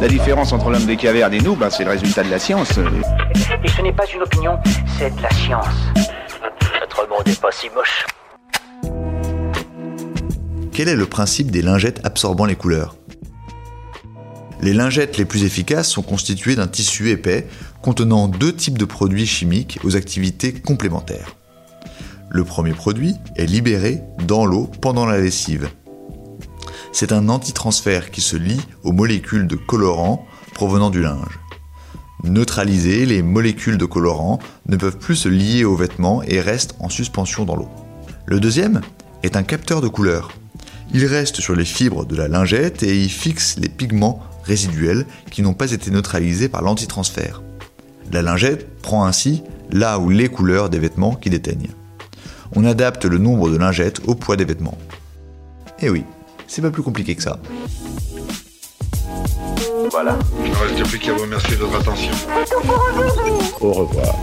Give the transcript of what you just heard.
La différence entre l'homme des cavernes et nous, bah, c'est le résultat de la science. Et ce n'est pas une opinion, c'est de la science. Notre monde n'est pas si moche. Quel est le principe des lingettes absorbant les couleurs? Les lingettes les plus efficaces sont constituées d'un tissu épais contenant deux types de produits chimiques aux activités complémentaires. Le premier produit est libéré dans l'eau pendant la lessive. C'est un antitransfert qui se lie aux molécules de colorant provenant du linge. Neutralisées, les molécules de colorant ne peuvent plus se lier aux vêtements et restent en suspension dans l'eau. Le deuxième est un capteur de couleur. Il reste sur les fibres de la lingette et y fixe les pigments résiduels qui n'ont pas été neutralisés par l'antitransfert. La lingette prend ainsi là où les couleurs des vêtements qui déteignent on adapte le nombre de lingettes au poids des vêtements. Et eh oui, c'est pas plus compliqué que ça. Voilà. Il ne reste plus qu'à vous remercier de votre attention. Au revoir.